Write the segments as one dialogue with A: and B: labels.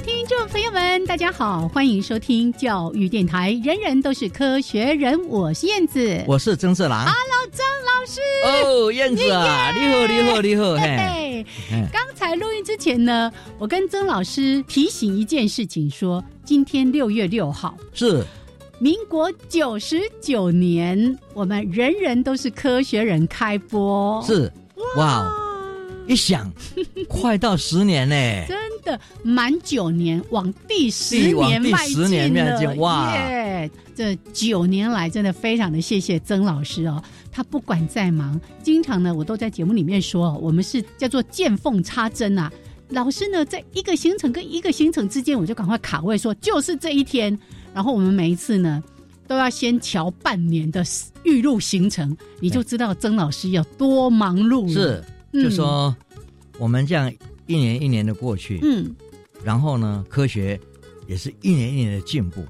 A: 的听众朋友们，大家好，欢迎收听教育电台，人人都是科学人，我是燕子，
B: 我是曾志郎
A: ，Hello，曾老师，
B: 哦，燕子啊，你好，你好，你好，
A: 嘿，刚才录音之前呢，我跟曾老师提醒一件事情，说今天六月六号。
B: 是。
A: 民国九十九年，我们人人都是科学人开播，
B: 是。哇。一想，快到十年嘞！
A: 真的满九年，往第十年迈进了。哇！这九年来，真的非常的谢谢曾老师哦。他不管再忙，经常呢，我都在节目里面说，我们是叫做见缝插针啊。老师呢，在一个行程跟一个行程之间，我就赶快卡位，说就是这一天。然后我们每一次呢，都要先瞧半年的预录行程，你就知道曾老师有多忙碌。
B: 是。就说我们这样一年一年的过去，嗯，然后呢，科学也是一年一年的进步。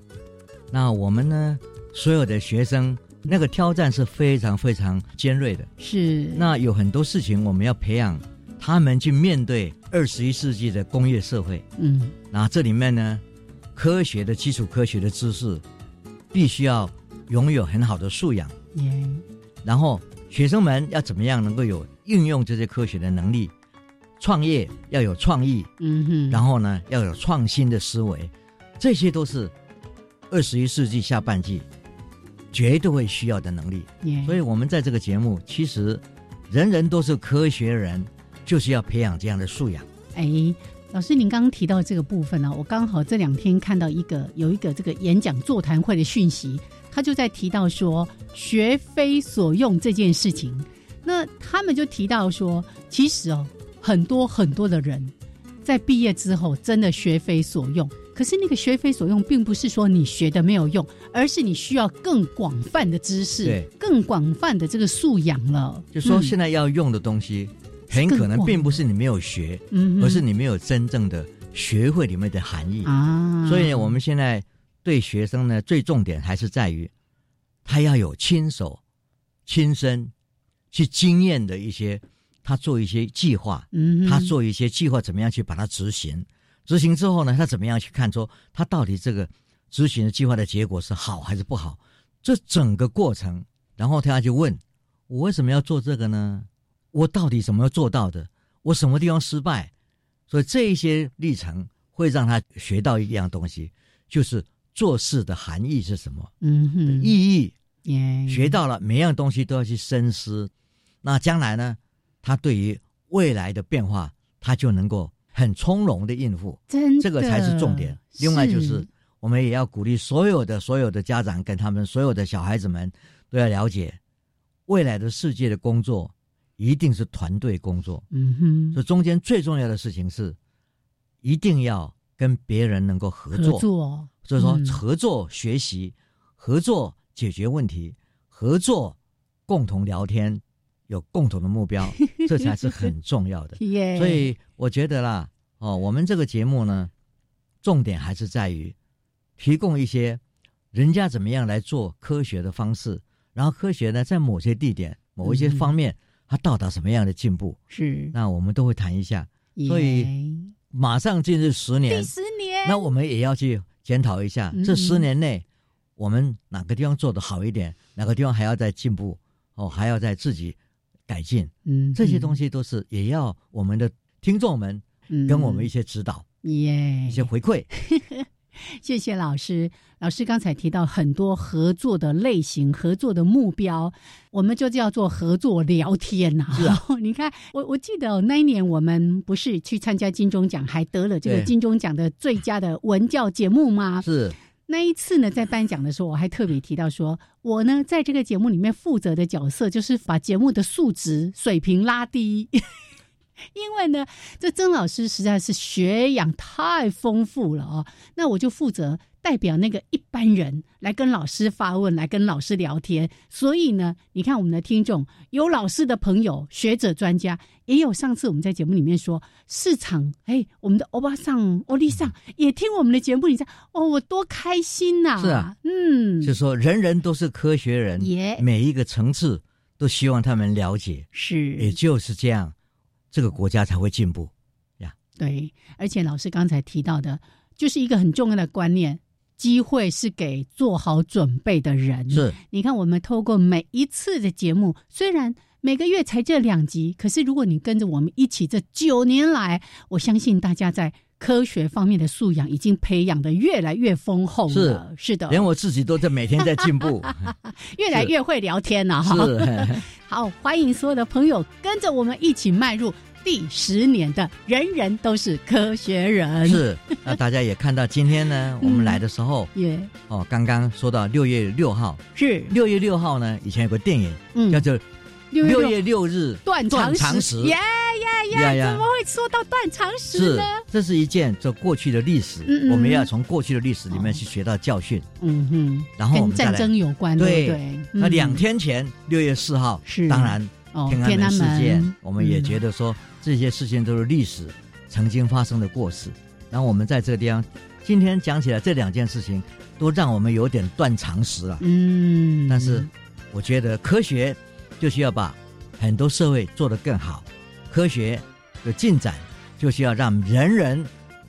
B: 那我们呢，所有的学生那个挑战是非常非常尖锐的。
A: 是。
B: 那有很多事情我们要培养他们去面对二十一世纪的工业社会。嗯。那这里面呢，科学的基础科学的知识必须要拥有很好的素养。嗯。然后学生们要怎么样能够有？运用这些科学的能力，创业要有创意，嗯哼，然后呢要有创新的思维，这些都是二十一世纪下半季绝对会需要的能力。所以，我们在这个节目，其实人人都是科学人，就是要培养这样的素养。
A: 哎，老师，您刚刚提到这个部分呢，我刚好这两天看到一个有一个这个演讲座谈会的讯息，他就在提到说学非所用这件事情。那他们就提到说，其实哦，很多很多的人在毕业之后真的学非所用。可是那个学非所用，并不是说你学的没有用，而是你需要更广泛的知识，更广泛的这个素养了。
B: 就说现在要用的东西，很可能并不是你没有学，嗯，而是你没有真正的学会里面的含义啊。所以，我们现在对学生呢，最重点还是在于他要有亲手、亲身。去经验的一些，他做一些计划，嗯，他做一些计划，怎么样去把它执行？执行之后呢，他怎么样去看出他到底这个执行的计划的结果是好还是不好？这整个过程，然后他要去问：我为什么要做这个呢？我到底怎么做到的？我什么地方失败？所以这一些历程会让他学到一样东西，就是做事的含义是什么？嗯哼，意义，学到了，每样东西都要去深思。那将来呢？他对于未来的变化，他就能够很从容的应付。
A: 真，
B: 这个才是重点。另外就是，我们也要鼓励所有的所有的家长跟他们所有的小孩子们都要了解，未来的世界的工作一定是团队工作。嗯哼，这中间最重要的事情是，一定要跟别人能够合作。合
A: 作，
B: 所以说合作学习，合作解决问题，合作共同聊天。有共同的目标，这才是 很重要的。所以我觉得啦，哦，我们这个节目呢，重点还是在于提供一些人家怎么样来做科学的方式，然后科学呢，在某些地点、某一些方面，它到达什么样的进步，
A: 是
B: 那我们都会谈一下。所以马上进入十年，
A: 第十年，
B: 那我们也要去检讨一下，这十年内我们哪个地方做得好一点，哪个地方还要再进步，哦，还要在自己。改进，嗯，这些东西都是也要我们的听众们跟我们一些指导，耶，一些回馈。
A: 谢谢老师。老师刚才提到很多合作的类型、合作的目标，我们就叫做合作聊天呐。
B: 是啊，
A: 你看，我我记得那一年我们不是去参加金钟奖，还得了这个金钟奖的最佳的文教节目吗？
B: 是。
A: 那一次呢，在颁奖的时候，我还特别提到说，我呢在这个节目里面负责的角色，就是把节目的数值水平拉低。因为呢，这曾老师实在是学养太丰富了啊，那我就负责代表那个一般人来跟老师发问，来跟老师聊天。所以呢，你看我们的听众有老师的朋友、学者、专家，也有上次我们在节目里面说市场，哎，我们的欧巴桑、欧丽桑也听我们的节目，你知道哦，我多开心呐！
B: 是啊，嗯，就说人人都是科学人，
A: 耶，
B: 每一个层次都希望他们了解，
A: 是，
B: 也就是这样。这个国家才会进步，呀。
A: 对，而且老师刚才提到的，就是一个很重要的观念：机会是给做好准备的人。
B: 是，
A: 你看，我们透过每一次的节目，虽然每个月才这两集，可是如果你跟着我们一起这九年来，我相信大家在科学方面的素养已经培养的越来越丰厚了。是的，
B: 连我自己都在每天在进步，
A: 越来越会聊天了。
B: 哈。
A: 好，欢迎所有的朋友跟着我们一起迈入第十年的人人都是科学人。
B: 是，那大家也看到今天呢，我们来的时候，
A: 也，
B: 哦，刚刚说到六月六号，
A: 是
B: 六月六号呢，以前有个电影，嗯，叫做。六月六日
A: 断
B: 肠
A: 时，呀呀呀！怎么会说到断肠时呢？
B: 这是一件这过去的历史，我们要从过去的历史里面去学到教训。嗯哼，然后
A: 跟战争有关，对对。
B: 那两天前六月四号，
A: 是
B: 当然天安门事件，我们也觉得说这些事情都是历史曾经发生的过事。然后我们在这个地方今天讲起来，这两件事情都让我们有点断常识了。嗯，但是我觉得科学。就需要把很多社会做得更好，科学的进展就需要让人人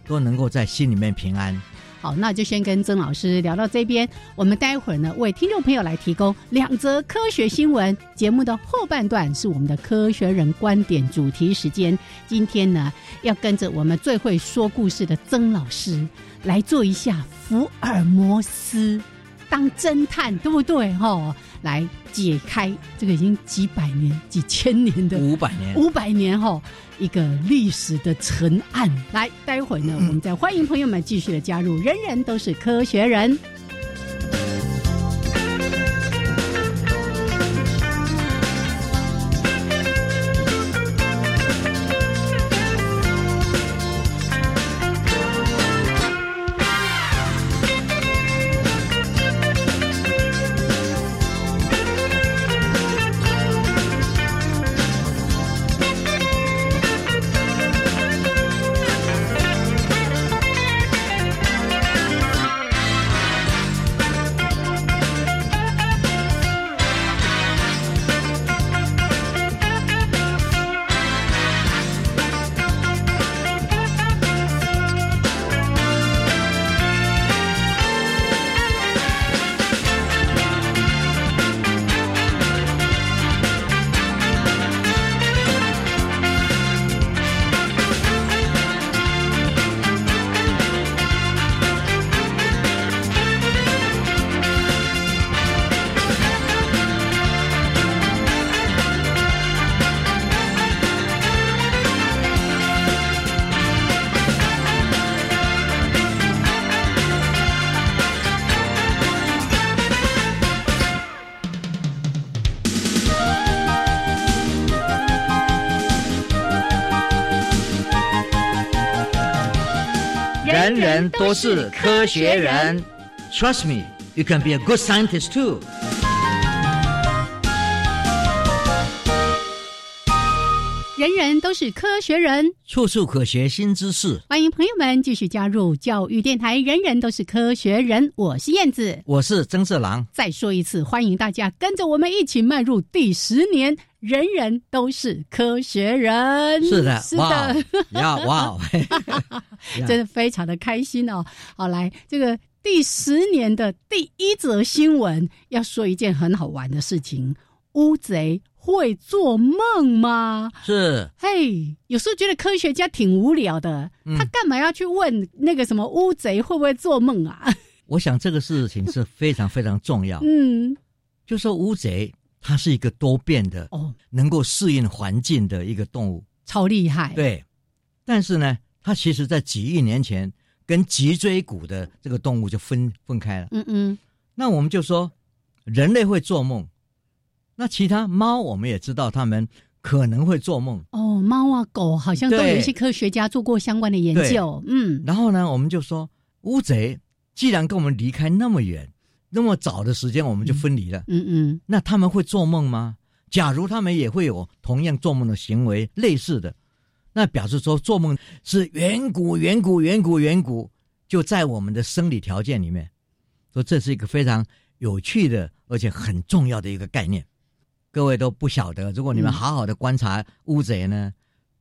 B: 都能够在心里面平安。
A: 好，那就先跟曾老师聊到这边，我们待会儿呢为听众朋友来提供两则科学新闻。节目的后半段是我们的科学人观点主题时间，今天呢要跟着我们最会说故事的曾老师来做一下福尔摩斯当侦探，对不对？哈。来解开这个已经几百年、几千年的
B: 五百年、
A: 五百年后一个历史的沉案。来，待会呢，我们再欢迎朋友们继续的加入。人人都是科学人。
B: 都是科学人，Trust me, you can be a good scientist too。
A: 人人都是科学人，
B: 处处可学新知识。
A: 欢迎朋友们继续加入教育电台。人人都是科学人，我是燕子，
B: 我是曾志郎。
A: 再说一次，欢迎大家跟着我们一起迈入第十年。人人都是科学人，
B: 是的，
A: 是的，
B: 呀，哇，
A: 真的非常的开心哦。好，来这个第十年的第一则新闻，要说一件很好玩的事情：乌贼会做梦吗？
B: 是，
A: 嘿，有时候觉得科学家挺无聊的，他干嘛要去问那个什么乌贼会不会做梦啊？
B: 我想这个事情是非常非常重要。嗯，就说乌贼，它是一个多变的哦，能够适应环境的一个动物，
A: 超厉害。
B: 对，但是呢，它其实在几亿年前跟脊椎骨的这个动物就分分开了。嗯嗯，那我们就说人类会做梦。那其他猫，我们也知道，它们可能会做梦
A: 哦。猫啊，狗好像都有一些科学家做过相关的研究。嗯，
B: 然后呢，我们就说乌贼既然跟我们离开那么远，那么早的时间我们就分离了。嗯嗯，那他们会做梦吗？假如他们也会有同样做梦的行为，类似的，那表示说做梦是远古、远古、远古、远古就在我们的生理条件里面。说这是一个非常有趣的，而且很重要的一个概念。各位都不晓得，如果你们好好的观察乌贼呢，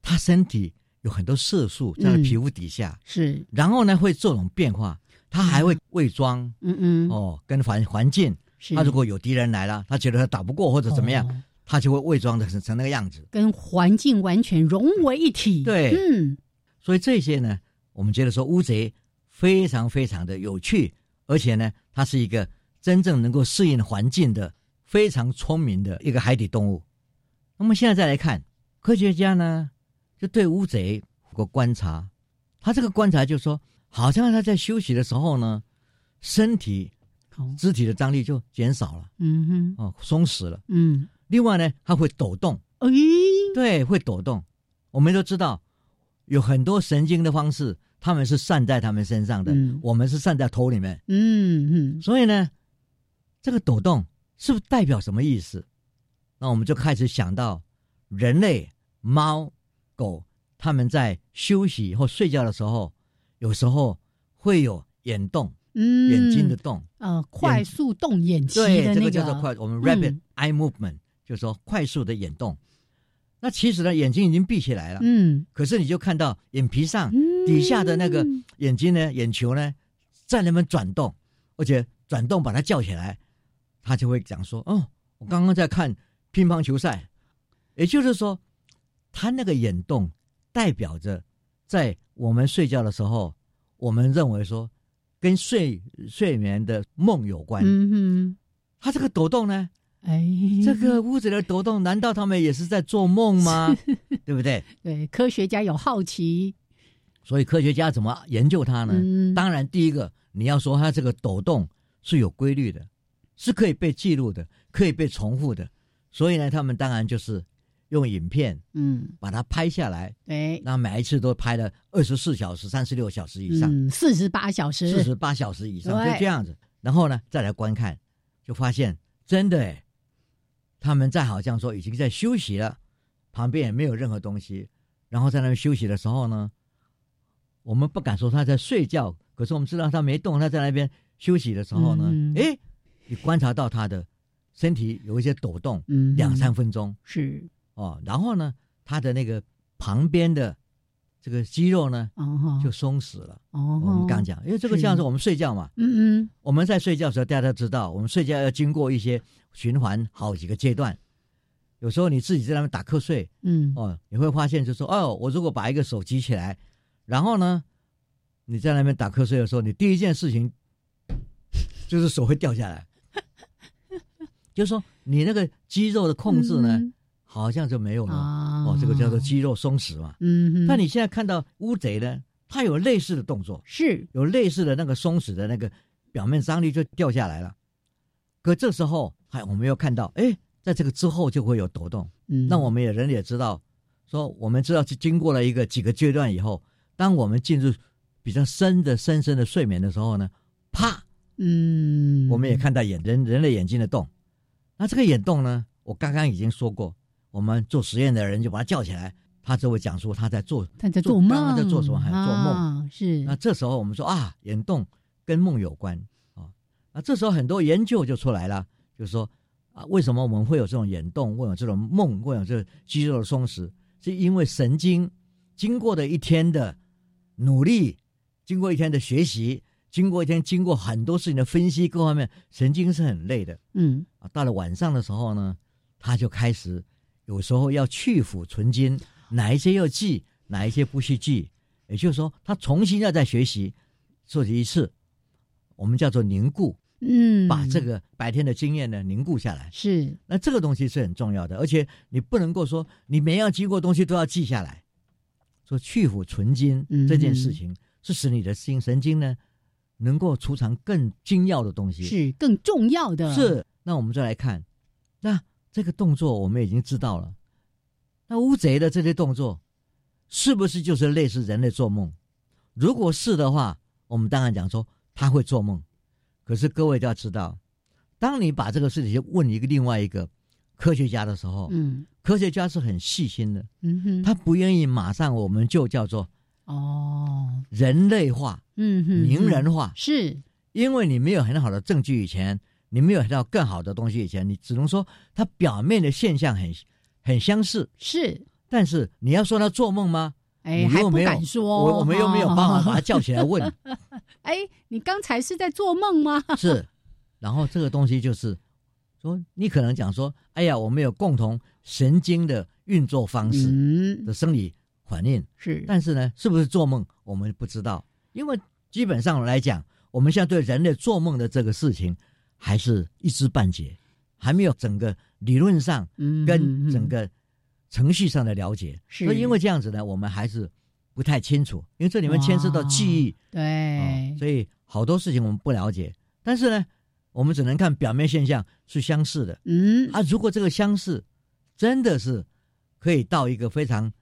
B: 它身体有很多色素在皮肤底下，
A: 是，
B: 然后呢会这种变化，它还会伪装，嗯嗯，哦，跟环环境，他如果有敌人来了，他觉得他打不过或者怎么样，他就会伪装的成成那个样子，
A: 跟环境完全融为一体。
B: 对，嗯，所以这些呢，我们觉得说乌贼非常非常的有趣，而且呢，它是一个真正能够适应环境的。非常聪明的一个海底动物。那么现在再来看，科学家呢就对乌贼有个观察，他这个观察就说，好像他在休息的时候呢，身体肢体的张力就减少了，嗯哼，哦，松弛了，嗯。另外呢，它会抖动，哎，对，会抖动。我们都知道，有很多神经的方式，他们是散在他们身上的，我们是散在头里面，嗯嗯。所以呢，这个抖动。是不是代表什么意思？那我们就开始想到，人类、猫、狗，他们在休息或睡觉的时候，有时候会有眼动，嗯，眼睛的动，
A: 呃，快速动眼睛
B: 对，这个叫做快，我们 rapid eye movement，就是说快速的眼动。那其实呢，眼睛已经闭起来了，嗯，可是你就看到眼皮上底下的那个眼睛呢，眼球呢，在那边转动，而且转动把它叫起来。他就会讲说：“哦，我刚刚在看乒乓球赛，也就是说，他那个眼动代表着在我们睡觉的时候，我们认为说跟睡睡眠的梦有关。嗯哼，它这个抖动呢，哎，这个屋子的抖动，难道他们也是在做梦吗？对不对？
A: 对，科学家有好奇，
B: 所以科学家怎么研究它呢？当然，第一个你要说它这个抖动是有规律的。”是可以被记录的，可以被重复的，所以呢，他们当然就是用影片，嗯，把它拍下来，哎，那每一次都拍了二十四小时、三十六小时以上，
A: 四十八小时，
B: 四十八小时以上，就这样子。然后呢，再来观看，就发现真的，哎，他们在好像说已经在休息了，旁边也没有任何东西，然后在那边休息的时候呢，我们不敢说他在睡觉，可是我们知道他没动，他在那边休息的时候呢，哎。你观察到他的身体有一些抖动，嗯，两三分钟。
A: 是
B: 哦，然后呢，他的那个旁边的这个肌肉呢，哦，就松弛了。哦，我们刚讲，因为这个像是我们睡觉嘛，嗯嗯，我们在睡觉的时候，大家都知道，我们睡觉要经过一些循环好几个阶段。有时候你自己在那边打瞌睡，嗯，哦，你会发现就说，哦，我如果把一个手举起来，然后呢，你在那边打瞌睡的时候，你第一件事情就是手会掉下来。就是说，你那个肌肉的控制呢，好像就没有了哦。这个叫做肌肉松弛嘛。嗯。那你现在看到乌贼呢，它有类似的动作，
A: 是
B: 有类似的那个松弛的那个表面张力就掉下来了。可这时候，还我们又看到，哎，在这个之后就会有抖动。嗯。那我们也人也知道，说我们知道是经过了一个几个阶段以后，当我们进入比较深的深深的睡眠的时候呢，啪，嗯，我们也看到眼人人类眼睛的动。那这个眼动呢？我刚刚已经说过，我们做实验的人就把他叫起来，他就会讲述他在做，
A: 他在做梦，
B: 在做什么？还做梦？
A: 是。
B: 那这时候我们说啊，眼动跟梦有关啊。那这时候很多研究就出来了，就是说啊，为什么我们会有这种眼动，会有这种梦，会有这肌肉的松弛？是因为神经经过的一天的努力，经过一天的学习。经过一天，经过很多事情的分析，各方面神经是很累的。嗯，啊，到了晚上的时候呢，他就开始有时候要去腐存精，哪一些要记，哪一些不需记。也就是说，他重新要再学习做一次，我们叫做凝固，
A: 嗯，
B: 把这个白天的经验呢凝固下来。
A: 是，
B: 那这个东西是很重要的，而且你不能够说你每样经过东西都要记下来。说去腐存精这件事情，是使你的心神经呢能够储藏更精要的东西，
A: 是更重要的。
B: 是，那我们再来看，那这个动作我们已经知道了，那乌贼的这些动作。是不是就是类似人类做梦？如果是的话，我们当然讲说他会做梦。可是各位都要知道，当你把这个事情问一个另外一个科学家的时候，
A: 嗯，
B: 科学家是很细心的，
A: 嗯哼，
B: 他不愿意马上我们就叫做
A: 哦。
B: 人类化，
A: 嗯哼，
B: 名人化，
A: 是。
B: 因为你没有很好的证据以前，你没有到更好的东西以前，你只能说它表面的现象很很相似，
A: 是。
B: 但是你要说他做梦吗？
A: 哎，还不敢说。
B: 我我们又没有办法把他叫起来问。
A: 哎，你刚才是在做梦吗？
B: 是。然后这个东西就是说，你可能讲说，哎呀，我们有共同神经的运作方式的生理反应
A: 是。
B: 但是呢，是不是做梦我们不知道，因为基本上来讲，我们现在对人类做梦的这个事情还是一知半解，还没有整个理论上跟整个。程序上的了解，所以因为这样子呢，我们还是不太清楚，因为这里面牵涉到记忆，
A: 对，
B: 所以好多事情我们不了解。但是呢，我们只能看表面现象是相似的，
A: 嗯。
B: 啊，如果这个相似真的是可以到一个非常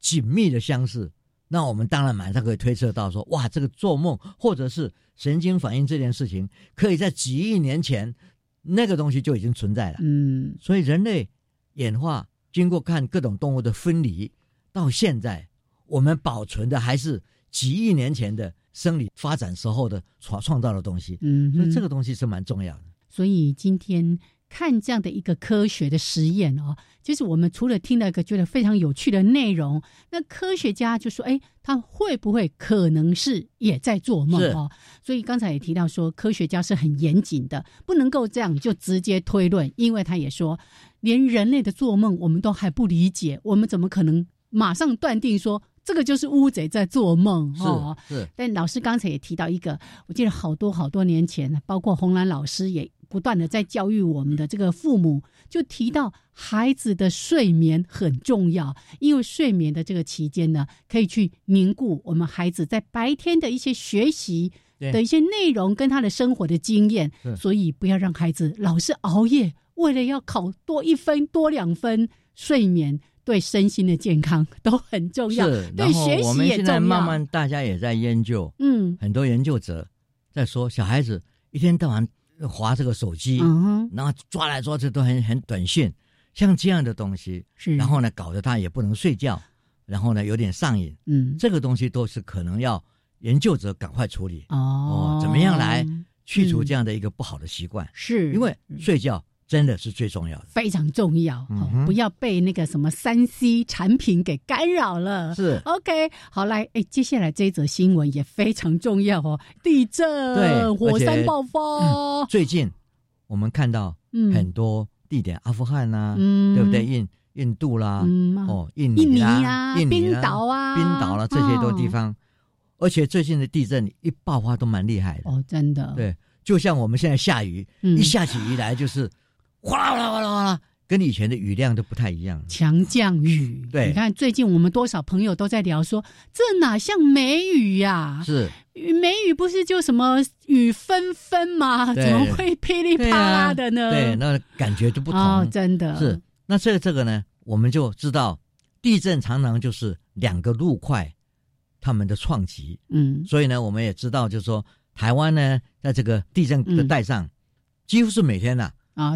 B: 紧密的相似，那我们当然马上可以推测到说，哇，这个做梦或者是神经反应这件事情，可以在几亿年前那个东西就已经存在了，
A: 嗯，
B: 所以人类演化。经过看各种动物的分离，到现在我们保存的还是几亿年前的生理发展时候的创创造的东西，
A: 嗯，
B: 所以这个东西是蛮重要的。
A: 所以今天看这样的一个科学的实验哦，就是我们除了听到一个觉得非常有趣的内容，那科学家就说：“哎，他会不会可能是也在做梦哦？”所以刚才也提到说，科学家是很严谨的，不能够这样就直接推论，因为他也说。连人类的做梦我们都还不理解，我们怎么可能马上断定说这个就是乌贼在做梦？
B: 哦，是。
A: 但老师刚才也提到一个，我记得好多好多年前，包括红兰老师也不断的在教育我们的这个父母，就提到孩子的睡眠很重要，因为睡眠的这个期间呢，可以去凝固我们孩子在白天的一些学习的一些内容跟他的生活的经验，所以不要让孩子老是熬夜。为了要考多一分多两分，睡眠对身心的健康都很重要，对学习也重要。
B: 慢慢大家也在研究，
A: 嗯，
B: 很多研究者在说，小孩子一天到晚划这个手机，然后抓来抓去都很很短讯，像这样的东西，
A: 是。
B: 然后呢，搞得他也不能睡觉，然后呢，有点上瘾，
A: 嗯，
B: 这个东西都是可能要研究者赶快处理
A: 哦，
B: 怎么样来去除这样的一个不好的习惯？
A: 是。
B: 因为睡觉。真的是最重要的，
A: 非常重要，不要被那个什么三 C 产品给干扰了。
B: 是
A: OK，好来，哎，接下来这一则新闻也非常重要哦，地震，
B: 对，
A: 火山爆发。
B: 最近我们看到很多地点，阿富汗呐，对不对？印印度啦，哦，印
A: 尼
B: 啊，
A: 冰岛啊，
B: 冰岛啦，这些多地方，而且最近的地震一爆发都蛮厉害的
A: 哦，真的。
B: 对，就像我们现在下雨，一下起雨来就是。哗啦哗啦哗啦哗啦，跟以前的雨量都不太一样。
A: 强降雨，
B: 对，
A: 你看最近我们多少朋友都在聊说，这哪像梅雨呀？
B: 是，
A: 梅雨不是就什么雨纷纷吗？怎么会噼里啪啦的呢？
B: 对，那感觉就不同。
A: 哦真的
B: 是。那这个这个呢，我们就知道，地震常常就是两个陆块他们的创击。
A: 嗯，
B: 所以呢，我们也知道，就是说，台湾呢，在这个地震的带上，几乎是每天呐。
A: 啊，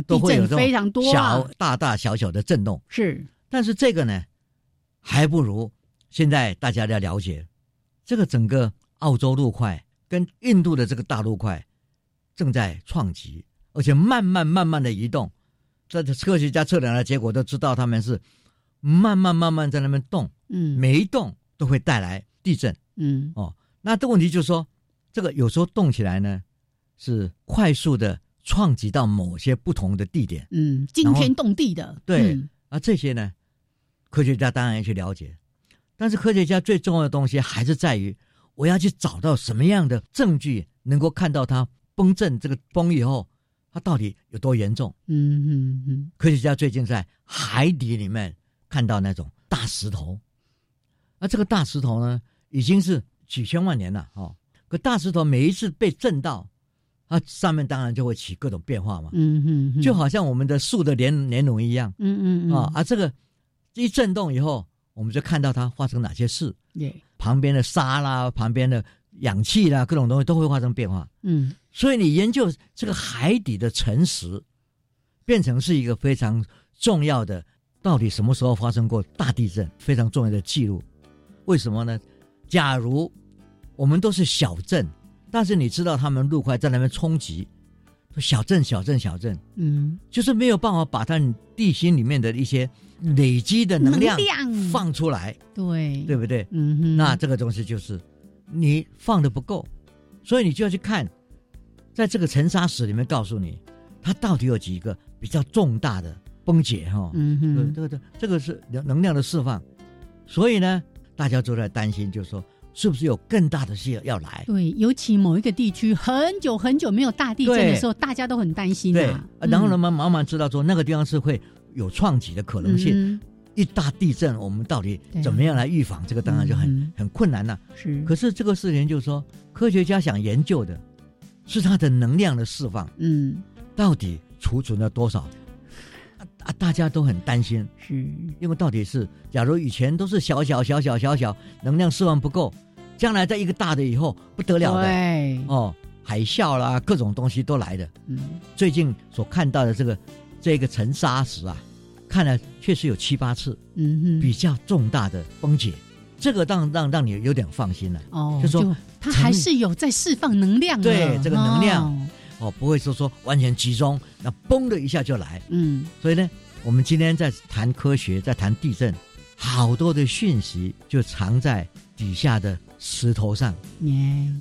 A: 地震非常多，
B: 小大大小小的震动
A: 是，
B: 但是这个呢，还不如现在大家要了解，这个整个澳洲陆块跟印度的这个大陆块正在创极，而且慢慢慢慢的移动。这科学家测量的结果都知道，他们是慢慢慢慢在那边动，
A: 嗯，
B: 每一动都会带来地震，
A: 嗯，
B: 哦，那这个问题就是说，这个有时候动起来呢，是快速的。创击到某些不同的地点，
A: 嗯，惊天动地的，
B: 对，啊，这些呢，科学家当然要去了解，但是科学家最重要的东西还是在于，我要去找到什么样的证据能够看到它崩震，这个崩以后，它到底有多严重？嗯嗯嗯。科学家最近在海底里面看到那种大石头，啊，这个大石头呢，已经是几千万年了，哦，可大石头每一次被震到。它上面当然就会起各种变化嘛，嗯嗯，就好像我们的树的年年轮一样，嗯嗯。啊，啊这个一震动以后，我们就看到它发生哪些事，对，旁边的沙啦，旁边的氧气啦，各种东西都会发生变化，嗯，所以你研究这个海底的沉石，变成是一个非常重要的，到底什么时候发生过大地震，非常重要的记录，为什么呢？假如我们都是小镇。但是你知道，他们陆块在那边冲击，小镇、小镇、小镇，嗯，就是没有办法把它地心里面的一些累积的能量放出来，
A: 对，
B: 对不对？嗯哼，那这个东西就是你放的不够，所以你就要去看，在这个沉沙石里面告诉你，它到底有几个比较重大的崩解哈，嗯哼，这个这这个是能能量的释放，所以呢，大家都在担心，就是说。是不是有更大的事要来？
A: 对，尤其某一个地区很久很久没有大地震的时候，大家都很担心。
B: 对，然后呢，慢慢慢知道说那个地方是会有创举的可能性。一大地震，我们到底怎么样来预防？这个当然就很很困难了。是。可是这个事情就是说，科学家想研究的是它的能量的释放。嗯。到底储存了多少？啊，大家都很担心。是。因为到底是，假如以前都是小小小小小小能量释放不够。将来在一个大的以后不得了的哦，海啸啦，各种东西都来的。嗯，最近所看到的这个这个沉沙石啊，看来确实有七八次，嗯哼，比较重大的崩解，这个让让让你有点放心了。哦，就说
A: 它还是有在释放能量。
B: 对，这个能量哦，不会说说完全集中，那嘣的一下就来。嗯，所以呢，我们今天在谈科学，在谈地震，好多的讯息就藏在底下的。石头上，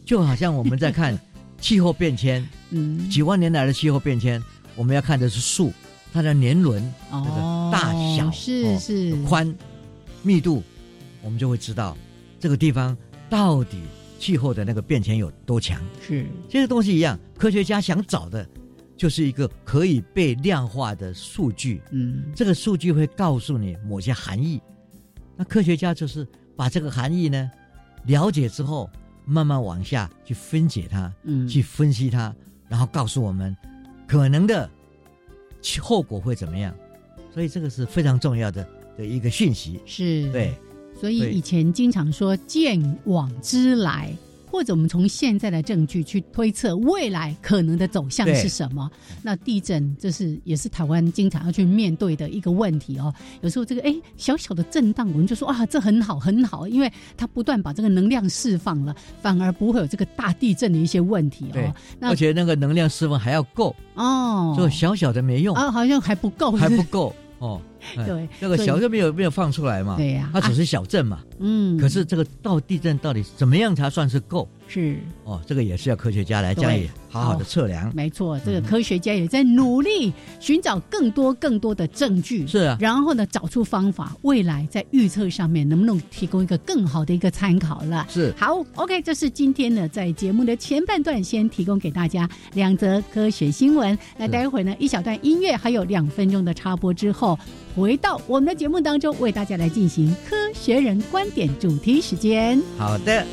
B: 就好像我们在看 气候变迁，嗯，几万年来的气候变迁，我们要看的是树，它的年轮，这个大小
A: 是是。
B: 宽密度，我们就会知道这个地方到底气候的那个变迁有多强。是。这个东西一样，科学家想找的就是一个可以被量化的数据，嗯，这个数据会告诉你某些含义，那科学家就是把这个含义呢。了解之后，慢慢往下去分解它，嗯，去分析它，然后告诉我们可能的后果会怎么样。所以这个是非常重要的的一个讯息。
A: 是，
B: 对。
A: 所以以前经常说见往知来。或者我们从现在的证据去推测未来可能的走向是什么？那地震这是也是台湾经常要去面对的一个问题哦。有时候这个哎小小的震荡，我们就说啊这很好很好，因为它不断把这个能量释放了，反而不会有这个大地震的一些问题哦。
B: 那而且那个能量释放还要够哦，就小小的没用
A: 啊，好像还不够，
B: 还不够哦。对，那个小镇没有没有放出来嘛？
A: 对呀，
B: 它只是小震嘛。嗯，可是这个到地震到底怎么样才算是够？
A: 是
B: 哦，这个也是要科学家来加以好好的测量。
A: 没错，这个科学家也在努力寻找更多更多的证据。
B: 是啊，
A: 然后呢，找出方法，未来在预测上面能不能提供一个更好的一个参考了？
B: 是
A: 好，OK，这是今天呢在节目的前半段先提供给大家两则科学新闻。那待会呢一小段音乐，还有两分钟的插播之后，回到我们的节目当中，为大家来进行科学人观。点主题时间，
B: 好的。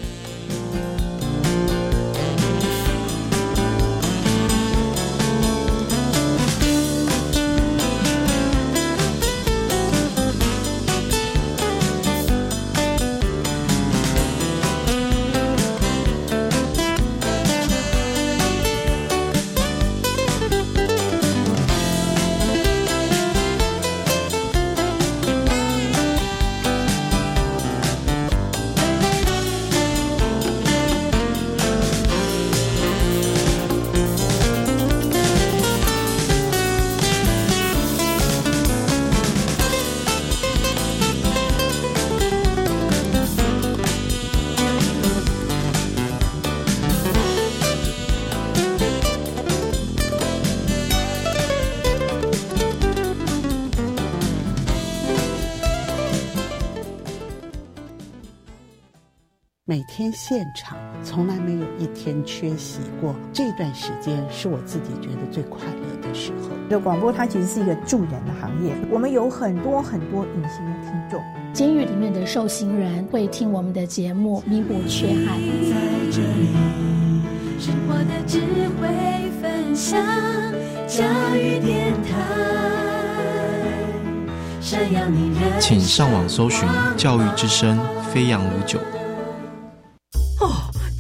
C: 天现场，从来没有一天缺席过。这段时间是我自己觉得最快乐的时候。
D: 这广播它其实是一个助人的行业，我们有很多很多隐形的听众。
E: 监狱里面的受刑人会听我们的节目，弥补缺憾。在这里，生活的智慧分享，教育电台。
F: 请上网搜寻“教育之声”飞扬五九。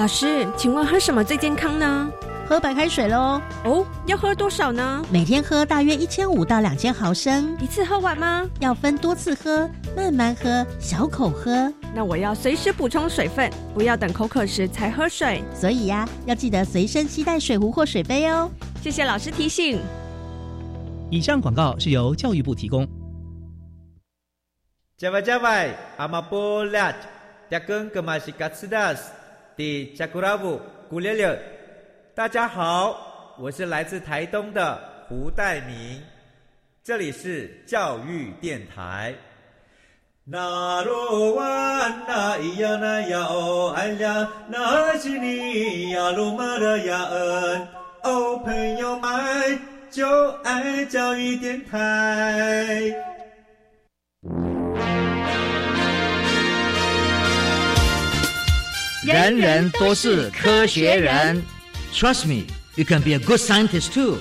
G: 老师，请问喝什么最健康呢？
H: 喝白开水喽！
G: 哦，要喝多少呢？
H: 每天喝大约一千五到两千毫升，
G: 一次喝完吗？
H: 要分多次喝，慢慢喝，小口喝。
G: 那我要随时补充水分，不要等口渴时才喝水。
H: 所以呀，要记得随身携带水壶或水杯哦。
G: 谢谢老师提醒。
I: 以上广告是由教育部提供。
J: 加外加外，阿玛波拉，扎根格玛西卡斯达斯，迪加古拉布古列列。大家好，我是来自台东的胡代明，这里是教育电台。那罗哇那咿呀那呀哦哎呀，那是你呀鲁玛的呀恩哦，朋友们就爱教育电台。
B: 人人都是科学人。Trust me, you can be a good scientist too.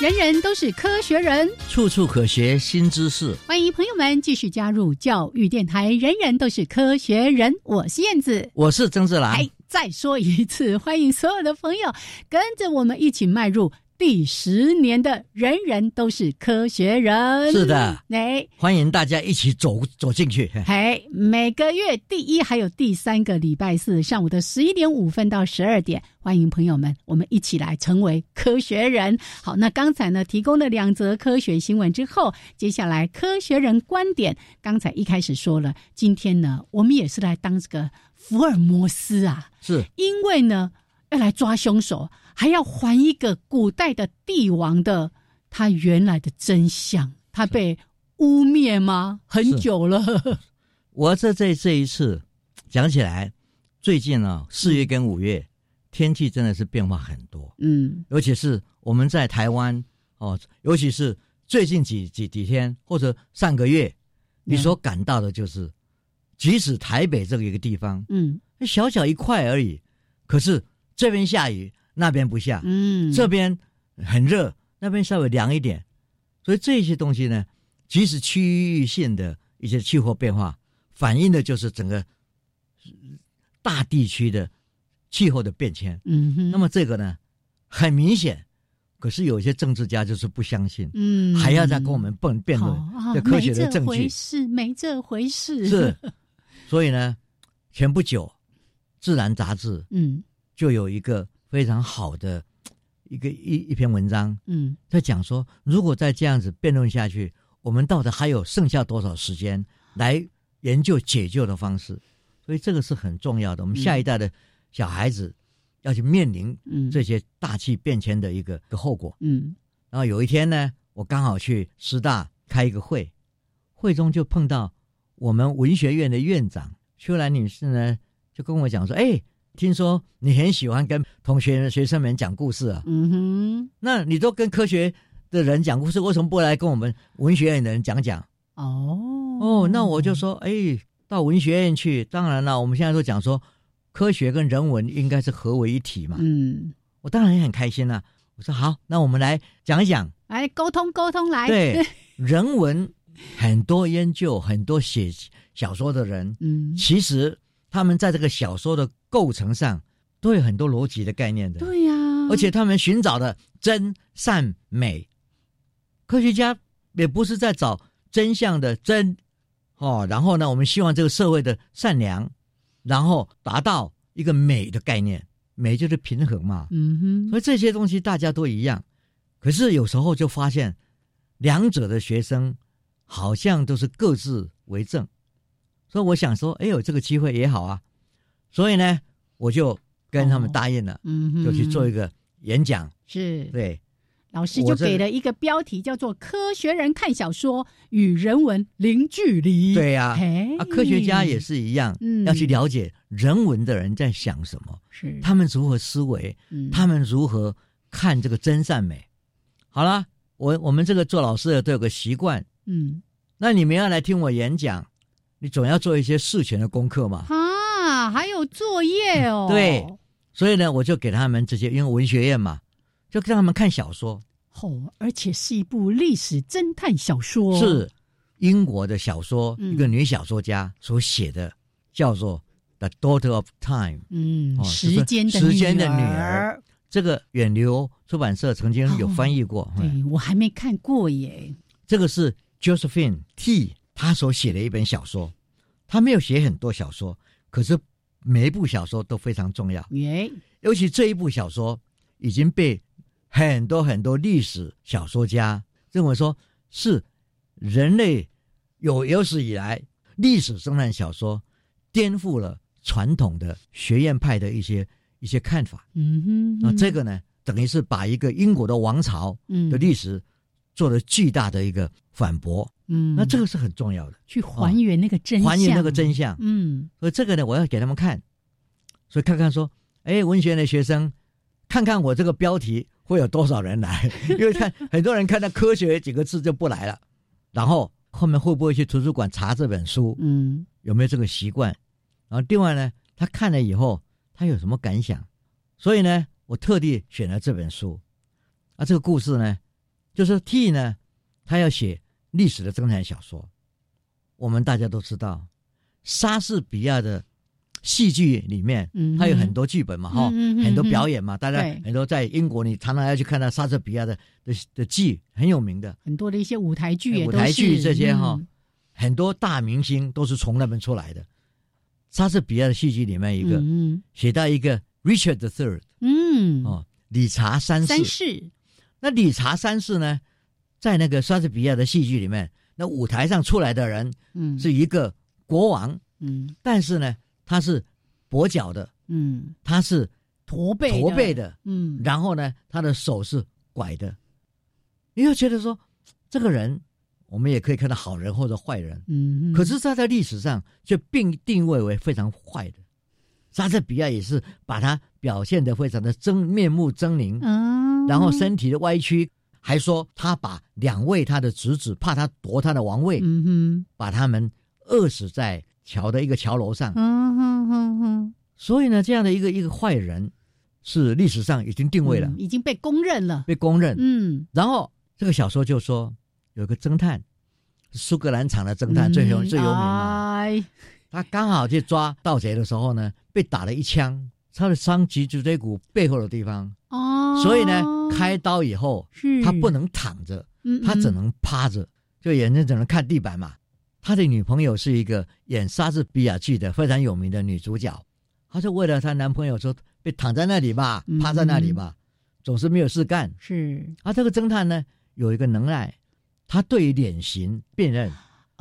A: 人人都是科学人，
B: 处处可学新知识。
A: 欢迎朋友们继续加入教育电台。人人都是科学人，我是燕子，
B: 我是曾志兰。
A: 再说一次，欢迎所有的朋友跟着我们一起迈入。第十年的人人都是科学人，
B: 是的，
A: 哎，
B: 欢迎大家一起走走进去。
A: 哎，每个月第一还有第三个礼拜四上午的十一点五分到十二点，欢迎朋友们，我们一起来成为科学人。好，那刚才呢提供了两则科学新闻之后，接下来科学人观点，刚才一开始说了，今天呢我们也是来当这个福尔摩斯啊，
B: 是
A: 因为呢要来抓凶手。还要还一个古代的帝王的他原来的真相，他被污蔑吗？很久了。
B: 我这这这一次讲起来，最近啊，四月跟五月天气真的是变化很多。嗯，尤其是我们在台湾哦，尤其是最近几几几天或者上个月，你所感到的就是，即使台北这个一个地方，嗯，小小一块而已，可是这边下雨。那边不下，嗯，这边很热，那边稍微凉一点，所以这些东西呢，即使区域性的一些气候变化，反映的就是整个大地区的气候的变迁。嗯哼，那么这个呢，很明显，可是有些政治家就是不相信，嗯，还要再跟我们辩辩论这科学的证据，
A: 是没这回事。
B: 是，所以呢，前不久，《自然》杂志，嗯，就有一个。非常好的一个一一篇文章，嗯，在讲说，如果再这样子辩论下去，我们到底还有剩下多少时间来研究解救的方式？所以这个是很重要的。我们下一代的小孩子要去面临这些大气变迁的一个个后果。嗯，然后有一天呢，我刚好去师大开一个会，会中就碰到我们文学院的院长秋兰女士呢，就跟我讲说：“哎。”听说你很喜欢跟同学、学生们讲故事啊？嗯哼，那你都跟科学的人讲故事，为什么不来跟我们文学院的人讲讲？哦哦，那我就说，哎，到文学院去。当然了，我们现在都讲说，科学跟人文应该是合为一体嘛。嗯，我当然也很开心了。我说好，那我们来讲一讲，
A: 来沟通沟通来。
B: 对，人文很多研究，很多写小说的人，嗯，其实。他们在这个小说的构成上都有很多逻辑的概念的。
A: 对呀，
B: 而且他们寻找的真善美，科学家也不是在找真相的真哦，然后呢，我们希望这个社会的善良，然后达到一个美的概念，美就是平衡嘛。
A: 嗯哼，
B: 所以这些东西大家都一样，可是有时候就发现两者的学生好像都是各自为政，所以我想说，哎，有这个机会也好啊，所以呢，我就。跟他们答应了，
A: 嗯，
B: 就去做一个演讲。
A: 是，
B: 对，
A: 老师就给了一个标题，叫做《科学人看小说与人文零距离》。
B: 对呀，啊，科学家也是一样，要去了解人文的人在想什么，
A: 是
B: 他们如何思维，嗯他们如何看这个真善美。好了，我我们这个做老师的都有个习惯，
A: 嗯，
B: 那你们要来听我演讲，你总要做一些事前的功课嘛。
A: 啊，还有作业哦，
B: 对。所以呢，我就给他们这些，因为文学院嘛，就让他们看小说。
A: 哦，而且是一部历史侦探小说，
B: 是英国的小说，一个女小说家所写的，叫做《The Daughter of Time》。
A: 嗯，时间的
B: 时间的女儿。这个远流出版社曾经有翻译过。
A: 对我还没看过耶。
B: 这个是 Josephine T 她所写的一本小说，她没有写很多小说，可是。每一部小说都非常重要，
A: 耶！
B: 尤其这一部小说已经被很多很多历史小说家认为说是人类有有史以来历史侦探小说颠覆了传统的学院派的一些一些看法。
A: 嗯哼，
B: 那这个呢，等于是把一个英国的王朝的历史做了巨大的一个反驳。
A: 嗯，
B: 那这个是很重要的，
A: 去还原那个真相，
B: 还原那个真相。
A: 嗯，
B: 所以这个呢，我要给他们看，所以看看说，哎，文学院的学生，看看我这个标题会有多少人来？因为看很多人看到“科学”几个字就不来了，然后后面会不会去图书馆查这本书？
A: 嗯，
B: 有没有这个习惯？然后另外呢，他看了以后，他有什么感想？所以呢，我特地选了这本书。啊，这个故事呢，就是 T 呢，他要写。历史的侦探小说，我们大家都知道，莎士比亚的戏剧里面，嗯，他有很多剧本嘛，哈，很多表演嘛，大家很多在英国，你常常要去看到莎士比亚的的的剧，很有名的，
A: 很多的一些舞台剧，
B: 舞台剧这些哈，很多大明星都是从那边出来的。莎士比亚的戏剧里面一个，写到一个 Richard the Third，
A: 嗯，
B: 哦，理查三世，那理查三世呢？在那个莎士比亚的戏剧里面，那舞台上出来的人，
A: 嗯，
B: 是一个国王，
A: 嗯，
B: 但是呢，他是跛脚的，
A: 嗯，
B: 他是
A: 驼背
B: 驼背的，
A: 嗯，
B: 然后呢，他的手是拐的，你又觉得说，这个人，我们也可以看到好人或者坏人，
A: 嗯，
B: 可是他在历史上却并定位为非常坏的，莎士比亚也是把他表现的非常的狰面目狰狞，
A: 嗯，
B: 然后身体的歪曲。还说他把两位他的侄子怕他夺他的王位，
A: 嗯哼，
B: 把他们饿死在桥的一个桥楼上，
A: 嗯哼哼哼。
B: 所以呢，这样的一个一个坏人，是历史上已经定位了，
A: 已经被公认了，
B: 被公认。
A: 嗯，
B: 然后这个小说就说有个侦探，苏格兰场的侦探最有最有名嘛，他刚好去抓盗贼的时候呢，被打了一枪，他的伤及脊椎骨背后的地方。
A: 哦，
B: 所以呢，开刀以后，他不能躺着，他只能趴着，就眼睛只能看地板嘛。他的女朋友是一个演莎士比亚剧的非常有名的女主角，她就为了她男朋友说，被躺在那里吧，趴在那里吧，总是没有事干。
A: 是，
B: 啊，这个侦探呢，有一个能耐，他对于脸型辨认。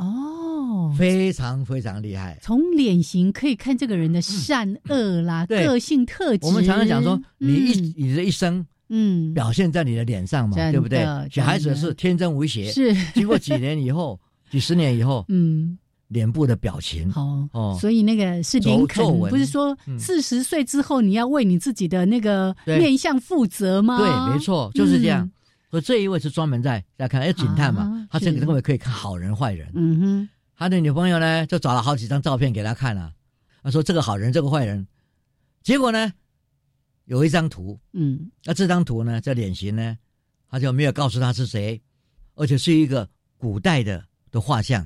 A: 哦，
B: 非常非常厉害。
A: 从脸型可以看这个人的善恶啦，个性特质。
B: 我们常常讲说，你一你的一生，
A: 嗯，
B: 表现在你的脸上嘛，对不对？小孩子是天真无邪，
A: 是。
B: 经过几年以后，几十年以后，
A: 嗯，
B: 脸部的表情，
A: 哦
B: 哦，
A: 所以那个是林肯，不是说四十岁之后你要为你自己的那个面相负责吗？
B: 对，没错，就是这样。所以这一位是专门在在看，哎，警探嘛，他这个认为可以看好人坏人。
A: 嗯哼，
B: 他的女朋友呢，就找了好几张照片给他看了。他说这个好人，这个坏人。结果呢，有一张图，
A: 嗯，
B: 那这张图呢，这脸型呢，他就没有告诉他是谁，而且是一个古代的的画像。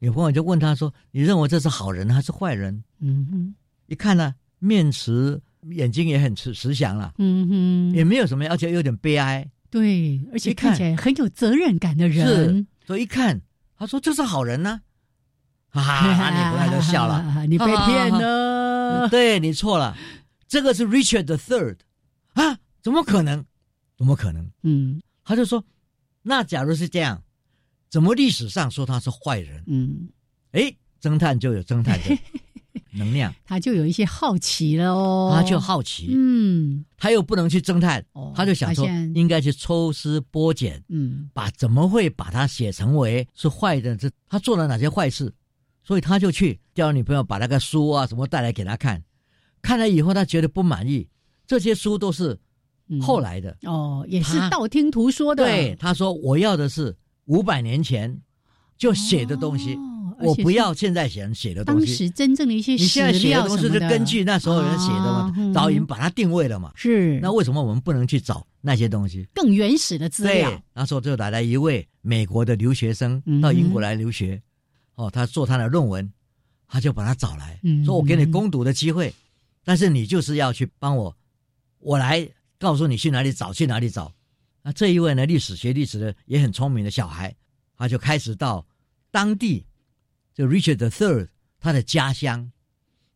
B: 女朋友就问他说：“你认为这是好人还是坏人？”
A: 嗯哼，
B: 一看呢，面慈眼睛也很慈慈祥了，嗯哼，也没有什么，而且有点悲哀。
A: 对，而且看起来很有责任感的人。
B: 所以一看，他说这是好人呢。哈哈，你回来就笑了，
A: 你被骗了，
B: 对你错了，这个是 Richard the Third 啊，怎么可能？怎么可能？嗯，他就说，那假如是这样，怎么历史上说他是坏人？嗯，哎，侦探就有侦探的能量，
A: 他就有一些好奇了哦，
B: 他就好奇，嗯，他又不能去侦探，他就想说应该去抽丝剥茧，嗯，把怎么会把他写成为是坏的？这他做了哪些坏事？所以他就去叫女朋友把那个书啊什么带来给他看，看了以后他觉得不满意，这些书都是后来的。
A: 哦，也是道听途说的。
B: 对，他说我要的是五百年前就写的东西，我不要现在写写的东西。
A: 当时真正的一些你
B: 现在写的东西是根据那时候人写的嘛，早已经把它定位了嘛。
A: 是，
B: 那为什么我们不能去找那些东西
A: 更原始的资料？
B: 对那时候就来了一位美国的留学生到英国来留学。哦，他做他的论文，他就把他找来，说：“我给你攻读的机会，但是你就是要去帮我，我来告诉你去哪里找，去哪里找。”那这一位呢，历史学历史的也很聪明的小孩，他就开始到当地，就 Richard the Third 他的家乡，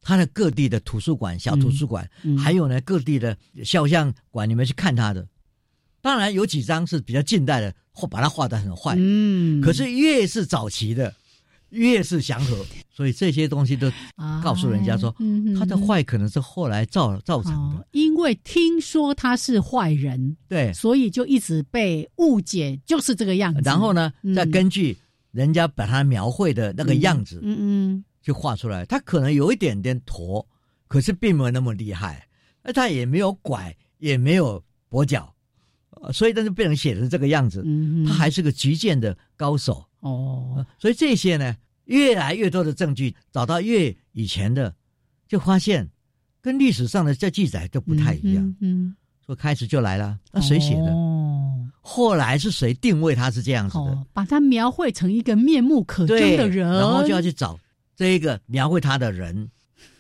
B: 他的各地的图书馆、小图书馆，还有呢各地的肖像馆，你们去看他的。当然有几张是比较近代的，或把它画的很坏，嗯，可是越是早期的。越是祥和，所以这些东西都告诉人家说，他的坏可能是后来造造成的。
A: 因为听说他是坏人，
B: 对，
A: 所以就一直被误解，就是这个样子。
B: 然后呢，再根据人家把他描绘的那个样子，嗯嗯，就画出来。他可能有一点点驼，可是并没有那么厉害。那他也没有拐，也没有跛脚，所以但是被人写成这个样子，他还是个击剑的高手。哦，所以这些呢，越来越多的证据找到越以前的，就发现跟历史上的这记载都不太一样。嗯，说开始就来了，那谁写的？哦，后来是谁定位他是这样子的？
A: 把他描绘成一个面目可憎的人，
B: 然后就要去找这一个描绘他的人。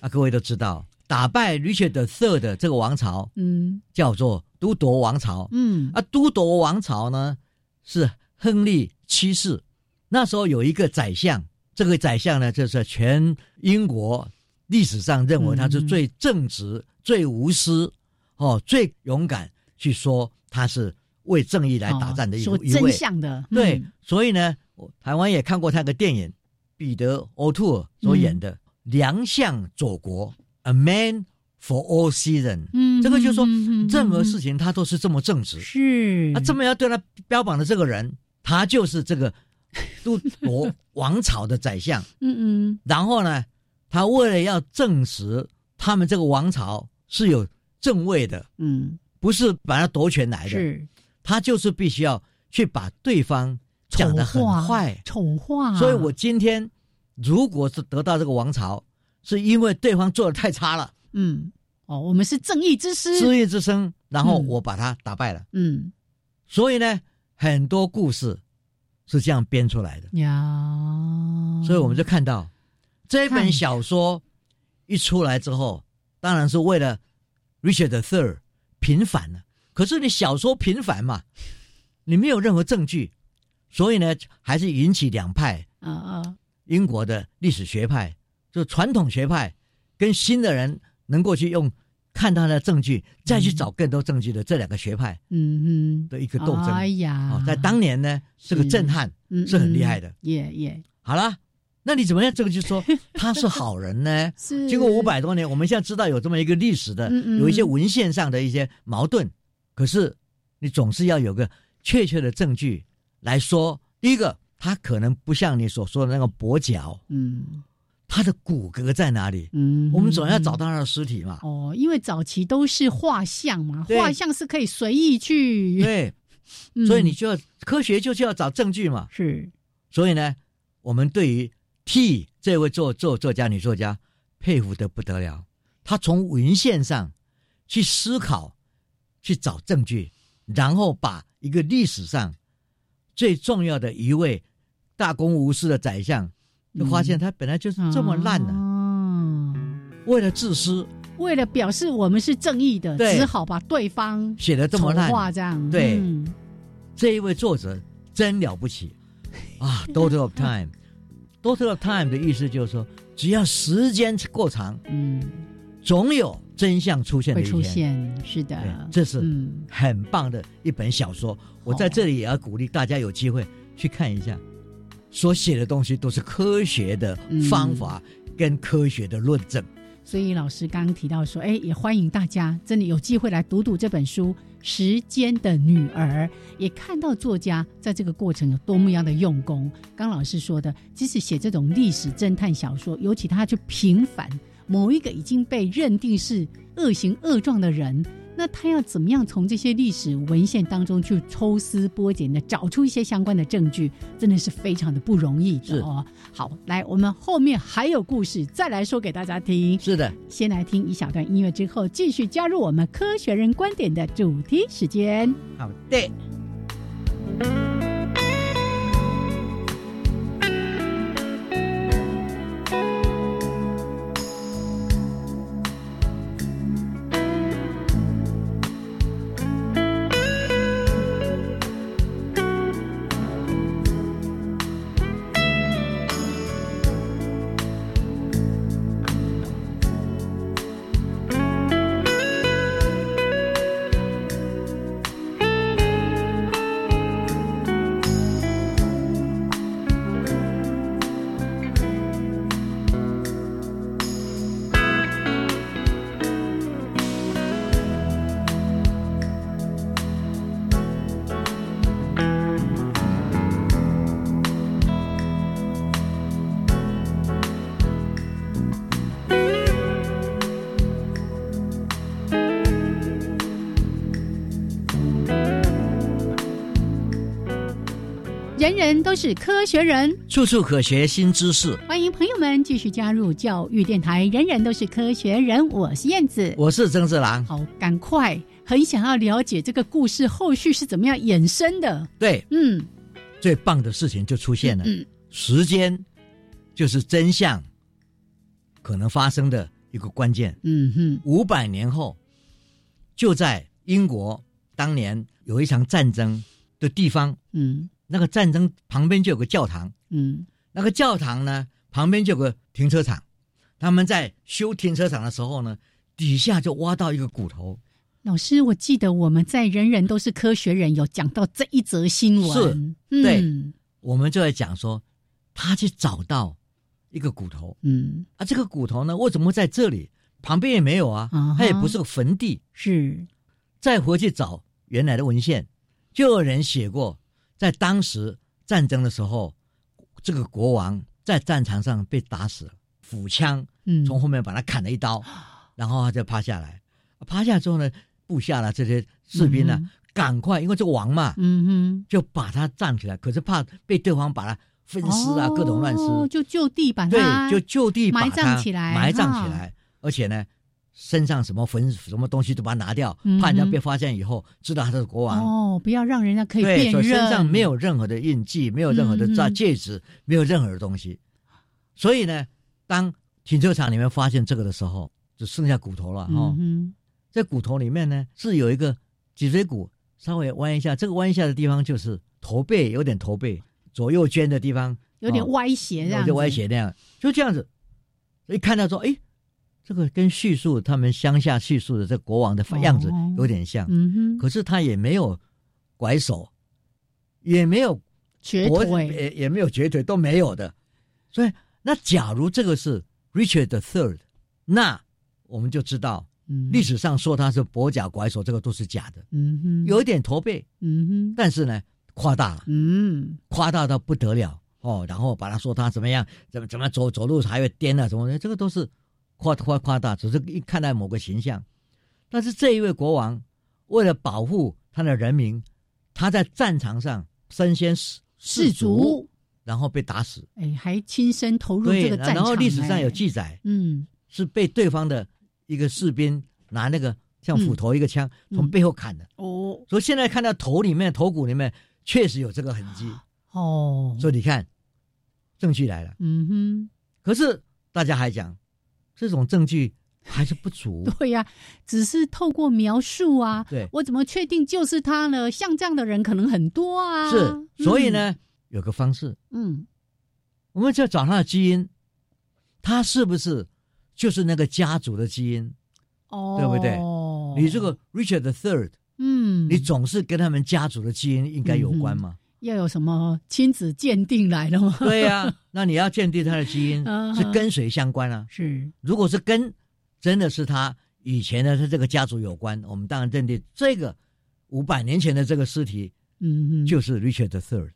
B: 啊，各位都知道，打败 Richard III 的这个王朝，嗯，叫做都铎王朝。嗯，啊，都铎王朝呢是亨利七世。那时候有一个宰相，这个宰相呢，就是全英国历史上认为他是最正直、最无私、哦最勇敢，去说他是为正义来打战的一
A: 说真相的。
B: 对，所以呢，台湾也看过他的电影，彼得·奥图尔所演的《良相佐国》，A Man for All Season。嗯，这个就说任何事情他都是这么正直，
A: 是
B: 啊，这么要对他标榜的这个人，他就是这个。都夺王朝的宰相，嗯嗯，然后呢，他为了要证实他们这个王朝是有正位的，嗯，不是把他夺权来的，
A: 是，
B: 他就是必须要去把对方讲的很坏，
A: 丑化。
B: 所以我今天如果是得到这个王朝，是因为对方做的太差了，
A: 嗯，哦，我们是正义之师，
B: 正义之声，然后我把他打败了，嗯，所以呢，很多故事。是这样编出来的呀，所以我们就看到这本小说一出来之后，当然是为了 Richard the Third 平反了。可是你小说平反嘛，你没有任何证据，所以呢，还是引起两派啊啊，英国的历史学派，就传统学派跟新的人能够去用。看他的证据，再去找更多证据的这两个学派，嗯嗯，的一个斗争。哎呀，在当年呢，这个震撼是很厉害的。
A: 耶耶，
B: 好了，那你怎么样？这个就说他是好人呢？
A: 是
B: 经过五百多年，我们现在知道有这么一个历史的，有一些文献上的一些矛盾。可是你总是要有个确切的证据来说，第一个，他可能不像你所说的那个跛脚，嗯。他的骨骼在哪里？嗯，我们总要找到他的尸体嘛。
A: 哦，因为早期都是画像嘛，画像是可以随意去。
B: 对，所以你就要科学就是要找证据嘛。
A: 是，
B: 所以呢，我们对于 T 这位作作作家女作家佩服的不得了。她从文献上去思考，去找证据，然后把一个历史上最重要的一位大公无私的宰相。就发现他本来就是这么烂的，哦。为了自私，
A: 为了表示我们是正义的，只好把对方
B: 写的这么烂，
A: 这样。
B: 对。这一位作者真了不起。啊！Daughter of Time，Daughter of Time 的意思就是说，只要时间过长，嗯，总有真相出现的一
A: 天。会出现，是的，
B: 这是很棒的一本小说。我在这里也要鼓励大家有机会去看一下，所写的东西都是科学的方法跟科学的论证。
A: 所以老师刚刚提到说，哎，也欢迎大家真的有机会来读读这本书《时间的女儿》，也看到作家在这个过程有多么样的用功。刚老师说的，即使写这种历史侦探小说，尤其他去平反某一个已经被认定是恶行恶状的人。那他要怎么样从这些历史文献当中去抽丝剥茧的找出一些相关的证据，真的是非常的不容易的哦。好，来，我们后面还有故事，再来说给大家听。
B: 是的，
A: 先来听一小段音乐之后，继续加入我们科学人观点的主题时间。
B: 好的。
A: 人人都是科学人，
B: 处处可学新知识。
A: 欢迎朋友们继续加入教育电台。人人都是科学人，我是燕子，
B: 我是曾志郎。
A: 好，赶快，很想要了解这个故事后续是怎么样衍生的。
B: 对，
A: 嗯，
B: 最棒的事情就出现了。嗯，时间就是真相可能发生的一个关键。
A: 嗯哼，
B: 五百年后，就在英国当年有一场战争的地方。
A: 嗯。
B: 那个战争旁边就有个教堂，
A: 嗯，
B: 那个教堂呢旁边就有个停车场，他们在修停车场的时候呢，底下就挖到一个骨头。
A: 老师，我记得我们在《人人都是科学人》有讲到这一则新
B: 闻，是，对，我们就在讲说，他去找到一个骨头，
A: 嗯，
B: 啊，这个骨头呢，为什么会在这里？旁边也没有啊，它也不是个坟地，
A: 是。
B: 再回去找原来的文献，就有人写过。在当时战争的时候，这个国王在战场上被打死了，斧枪从后面把他砍了一刀，然后他就趴下来，趴下之后呢，部下的这些士兵呢，赶快，因为这个王嘛，
A: 嗯哼，
B: 就把他站起来，可是怕被对方把他分尸啊，各种乱尸，
A: 就就地把
B: 他，对，就就地
A: 埋葬起来，
B: 埋葬起来，而且呢。身上什么粉什么东西都把它拿掉，怕人家被发现以后知道他是国王
A: 哦，不要让人家可以辨
B: 认。身上没有任何的印记，没有任何的扎戒指，没有任何的东西。所以呢，当停车场里面发现这个的时候，只剩下骨头了哦。在骨头里面呢，是有一个脊椎骨稍微弯一下，这个弯一下的地方就是驼背有点驼背左右肩的地方
A: 有点歪斜，这样
B: 就歪斜那样，就这样子。所以看到说，哎。这个跟叙述他们乡下叙述的这国王的样子有点像，
A: 嗯哼。
B: 可是他也没有拐手，也没有
A: 瘸腿，
B: 也也没有瘸腿，都没有的。所以，那假如这个是 Richard the Third，那我们就知道，历史上说他是跛脚拐手，这个都是假的。
A: 嗯哼，
B: 有一点驼背，
A: 嗯哼，
B: 但是呢，夸大了，
A: 嗯，
B: 夸大到不得了哦。然后把他说他怎么样，怎么怎么走走路还会颠啊什么的，这个都是。夸夸夸大，只是一看待某个形象，但是这一位国王为了保护他的人民，他在战场上身先士士卒，然后被打死。
A: 哎，还亲身投入这个战场。
B: 然后历史上有记载，
A: 嗯，
B: 是被对方的一个士兵拿那个像斧头一个枪从背后砍的。
A: 哦，
B: 所以现在看到头里面头骨里面确实有这个痕迹。
A: 哦，
B: 所以你看，证据来了。
A: 嗯哼。
B: 可是大家还讲。这种证据还是不足。
A: 对呀，只是透过描述啊，
B: 对，
A: 我怎么确定就是他呢？像这样的人可能很多啊。
B: 是，所以呢，有个方式，
A: 嗯，
B: 我们就找他的基因，他是不是就是那个家族的基因？
A: 哦，
B: 对不对？你这个 Richard the Third，
A: 嗯，
B: 你总是跟他们家族的基因应该有关吗？
A: 要有什么亲子鉴定来了吗？
B: 对呀，那你要鉴定他的基因 是跟谁相关啊？
A: 是，
B: 如果是跟真的是他以前的他这个家族有关，我们当然认定这个五百年前的这个尸体，
A: 嗯，
B: 就是 Richard the Third，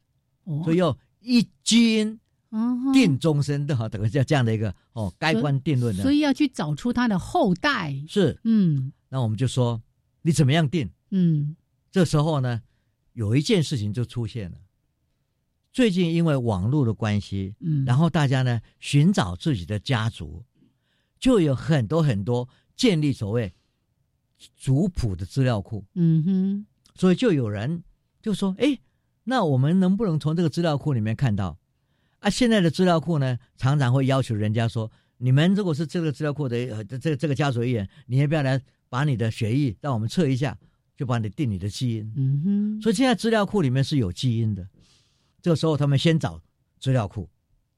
B: 所以要一基因定终身的哈，等于叫这样的一个哦，盖棺定论的，
A: 所以要去找出他的后代。
B: 是，
A: 嗯，
B: 那我们就说你怎么样定？
A: 嗯，
B: 这时候呢？有一件事情就出现了。最近因为网络的关系，
A: 嗯，
B: 然后大家呢寻找自己的家族，就有很多很多建立所谓族谱的资料库，
A: 嗯哼，
B: 所以就有人就说：“哎，那我们能不能从这个资料库里面看到？啊，现在的资料库呢，常常会要求人家说，你们如果是这个资料库的这这个家族人员，你要不要来把你的血液让我们测一下？”就帮你定你的基因，
A: 嗯哼，
B: 所以现在资料库里面是有基因的。这个时候，他们先找资料库，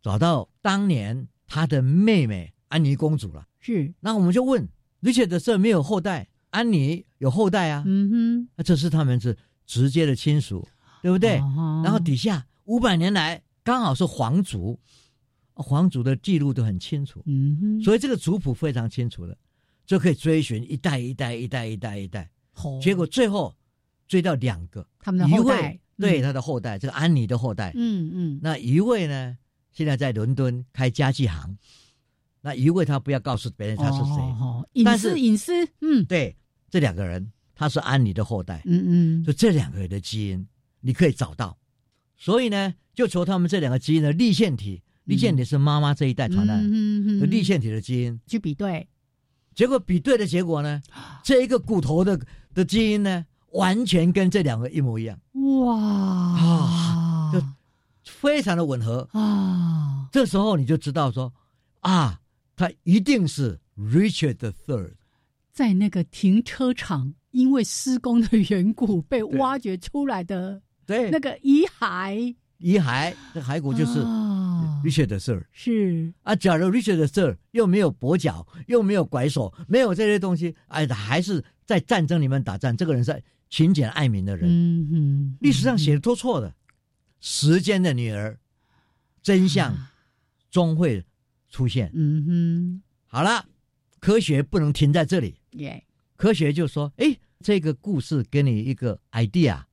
B: 找到当年他的妹妹安妮公主了。
A: 是，
B: 那我们就问，Richard 的这没有后代，安妮有后代啊？
A: 嗯哼，
B: 那这是他们是直接的亲属，对不对？然后底下五百年来刚好是皇族，皇族的记录都很清楚，
A: 嗯哼，
B: 所以这个族谱非常清楚的，就可以追寻一代一代一代一代一代。结果最后追到两个，
A: 他们的后代，
B: 对他的后代，这个安妮的后代，
A: 嗯嗯，
B: 那一位呢，现在在伦敦开家具行，那一位他不要告诉别人他是谁，
A: 隐私隐私，嗯，
B: 对，这两个人他是安妮的后代，
A: 嗯嗯，
B: 就这两个人的基因你可以找到，所以呢，就从他们这两个基因的立线体，立线体是妈妈这一代传来的。立线体的基因。
A: 去比对。
B: 结果比对的结果呢，这一个骨头的的基因呢，完全跟这两个一模一样。
A: 哇啊，
B: 就非常的吻合
A: 啊！
B: 这时候你就知道说啊，他一定是 Richard the Third，
A: 在那个停车场因为施工的缘故被挖掘出来的
B: 对
A: 那个遗骸。
B: 遗骸，这骸骨就是 Richard 的事儿，
A: 是
B: 啊。假如 Richard 的事儿又没有跛脚，又没有拐手，没有这些东西，哎，还是在战争里面打仗。这个人是勤俭爱民的人，
A: 嗯哼，
B: 历史上写的都错的。时间的女儿，真相终会出现。
A: 嗯哼，
B: 好了，科学不能停在这里。
A: 耶，
B: 科学就说，哎，这个故事给你一个 idea，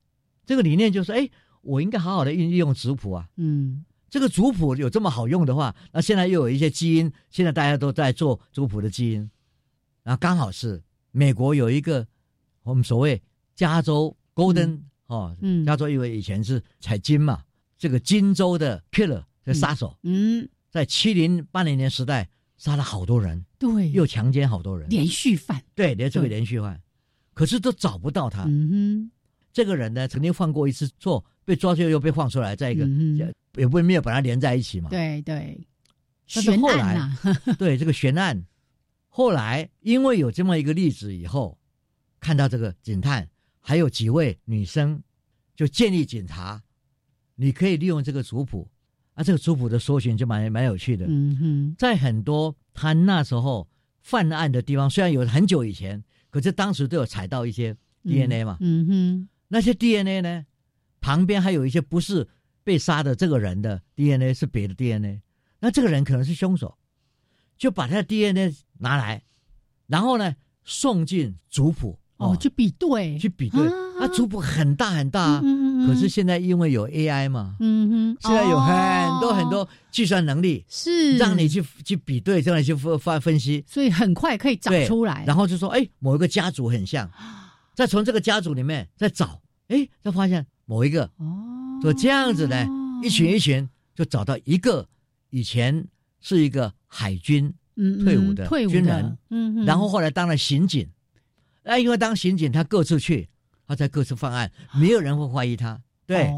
B: 这个理念就是，哎。我应该好好的运用族谱啊，
A: 嗯，
B: 这个族谱有这么好用的话，那现在又有一些基因，现在大家都在做族谱的基因，然后刚好是美国有一个我们所谓加州 Golden 哦，
A: 嗯，
B: 加州因为以前是采金嘛，这个金州的 killer 的杀手，
A: 嗯，
B: 在七零八零年时代杀了好多人，
A: 对，
B: 又强奸好多人，
A: 连续犯，
B: 对，连这个连续犯，可是都找不到他，
A: 嗯哼，
B: 这个人呢曾经犯过一次错。被抓去又被放出来，再一个也不没有把他连在一起嘛。
A: 对对，
B: 但是后来，对这个悬案，后来因为有这么一个例子以后，看到这个警探还有几位女生，就建议警察，你可以利用这个族谱啊，这个族谱的搜寻就蛮蛮有趣的。
A: 嗯哼，
B: 在很多他那时候犯案的地方，虽然有很久以前，可是当时都有采到一些 DNA 嘛。
A: 嗯哼，
B: 那些 DNA 呢？旁边还有一些不是被杀的这个人的 DNA 是别的 DNA，那这个人可能是凶手，就把他的 DNA 拿来，然后呢送进族谱。
A: 哦，去比对，
B: 去比对，那族谱很大很大，可是现在因为有 AI 嘛，
A: 嗯哼，
B: 现在有很多很多计算能力，
A: 是。
B: 让你去去比对，让你去分分析，
A: 所以很快可以找出来，
B: 然后就说哎，某一个家族很像，再从这个家族里面再找，哎，再发现。某一个
A: 哦，
B: 就这样子呢，一群一群就找到一个以前是一个海军退伍的军人，
A: 嗯，
B: 然后后来当了刑警，哎，因为当刑警他各处去，他在各处犯案，没有人会怀疑他，对，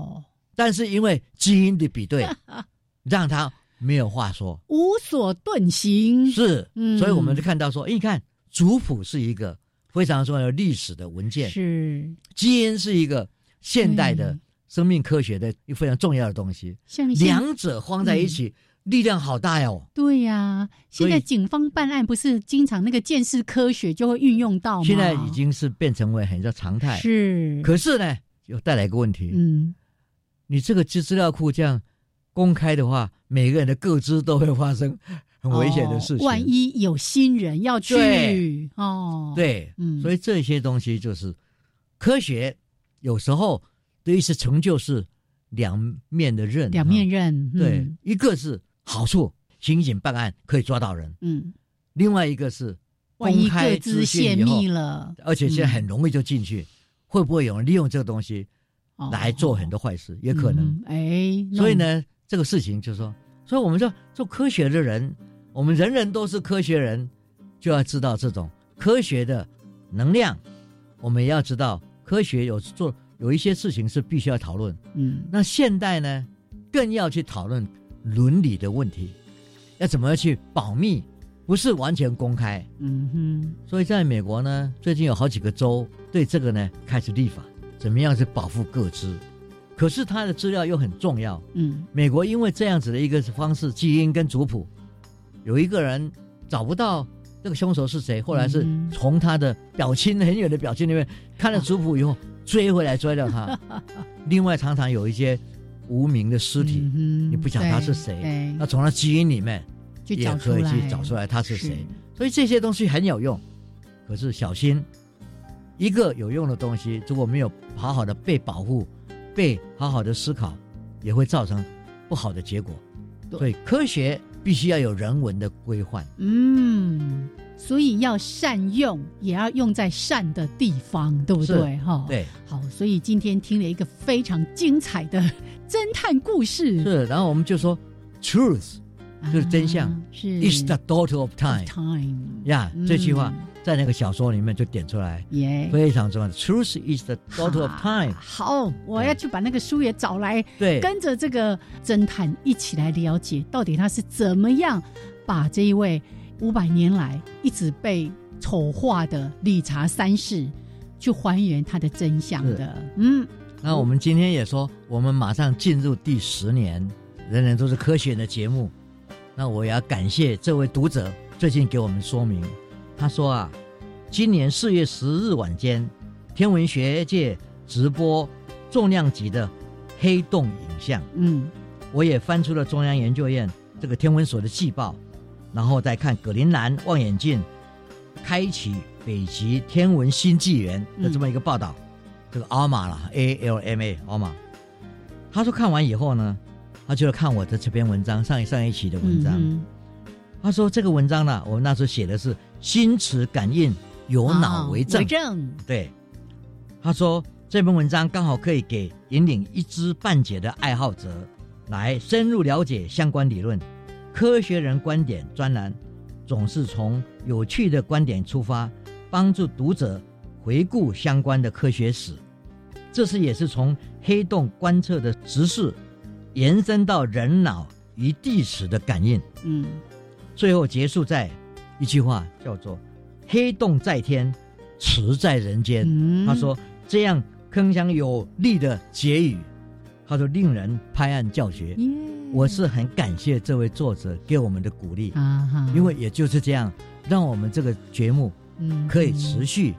B: 但是因为基因的比对，让他没有话说，
A: 无所遁形。
B: 是，所以我们就看到说，你看族谱是一个非常重要的历史的文件，
A: 是。
B: 基因是一个现代的生命科学的一非常重要的东西，两者放在一起。力量好大哟！
A: 对呀，现在警方办案不是经常那个鉴识科学就会运用到吗？
B: 现在已经是变成为很多常态。
A: 是，
B: 可是呢，又带来一个问题。嗯，你这个资资料库这样公开的话，每个人的各资都会发生很危险的事情。
A: 万一有新人要去哦，
B: 对，嗯，所以这些东西就是科学，有时候对一些成就是两面的刃，
A: 两面刃。
B: 对，一个是。好处，刑警办案可以抓到人。嗯，另外一个是公开资
A: 泄密了，
B: 而且现在很容易就进去，会不会有人利用这个东西来做很多坏事？也可能。
A: 哎，
B: 所以呢，这个事情就是说，所以我们说做科学的人，我们人人都是科学人，就要知道这种科学的能量。我们也要知道，科学有做有一些事情是必须要讨论。嗯，那现代呢，更要去讨论。伦理的问题，要怎么去保密？不是完全公开。嗯哼。所以在美国呢，最近有好几个州对这个呢开始立法，怎么样去保护各自？可是他的资料又很重要。嗯。美国因为这样子的一个方式，基因跟族谱，有一个人找不到这个凶手是谁，后来是从他的表亲很远的表亲那边看了族谱以后追回来追到他。另外，常常有一些。无名的尸体，你不想他是谁，那从他基因里面也可以去找出来他是谁。所以这些东西很有用，可是小心，一个有用的东西如果没有好好的被保护、被好好的思考，也会造成不好的结果。所以科学必须要有人文的规范。
A: 嗯。所以要善用，也要用在善的地方，对不对？哈，
B: 对。
A: 好，所以今天听了一个非常精彩的侦探故事。
B: 是，然后我们就说，truth 就是真相，
A: 是
B: is the daughter of time。time 呀，这句话在那个小说里面就点出来，耶，非常重要的。truth is the daughter of time。
A: 好，我要去把那个书也找来，
B: 对，
A: 跟着这个侦探一起来了解，到底他是怎么样把这一位。五百年来一直被丑化的理查三世，去还原他的真相的。嗯，
B: 那我们今天也说，我们马上进入第十年，人人都是科学的节目。那我也要感谢这位读者最近给我们说明，他说啊，今年四月十日晚间，天文学界直播重量级的黑洞影像。嗯，我也翻出了中央研究院这个天文所的季报。然后再看葛林兰望远镜开启北极天文新纪元的这么一个报道，这个阿玛了 A L M A 阿玛，他说看完以后呢，他就要看我的这篇文章上一上一期的文章。他说这个文章呢，我们那时候写的是心磁感应有脑为证。对，他说这篇文章刚好可以给引领一知半解的爱好者来深入了解相关理论。科学人观点专栏总是从有趣的观点出发，帮助读者回顾相关的科学史。这是也是从黑洞观测的直视延伸到人脑与地磁的感应。嗯，最后结束在一句话，叫做“黑洞在天，磁在人间”。他说这样铿锵有力的结语，他说令人拍案叫绝。我是很感谢这位作者给我们的鼓励啊，因为也就是这样，让我们这个节目嗯可以持续，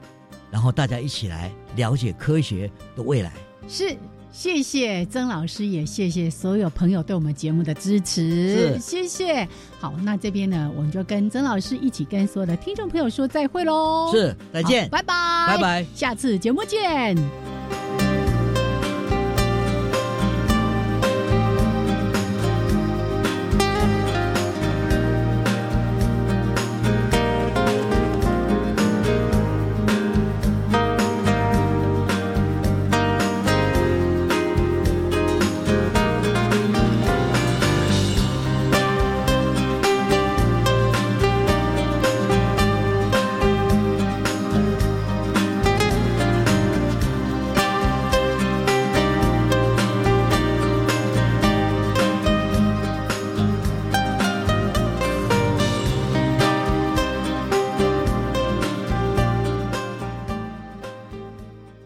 B: 然后大家一起来了解科学的未来。
A: 是，谢谢曾老师，也谢谢所有朋友对我们节目的支持。
B: 是，
A: 谢谢。好，那这边呢，我们就跟曾老师一起跟所有的听众朋友说再会喽。
B: 是，再见，
A: 拜拜，
B: 拜拜，
A: 下次节目见。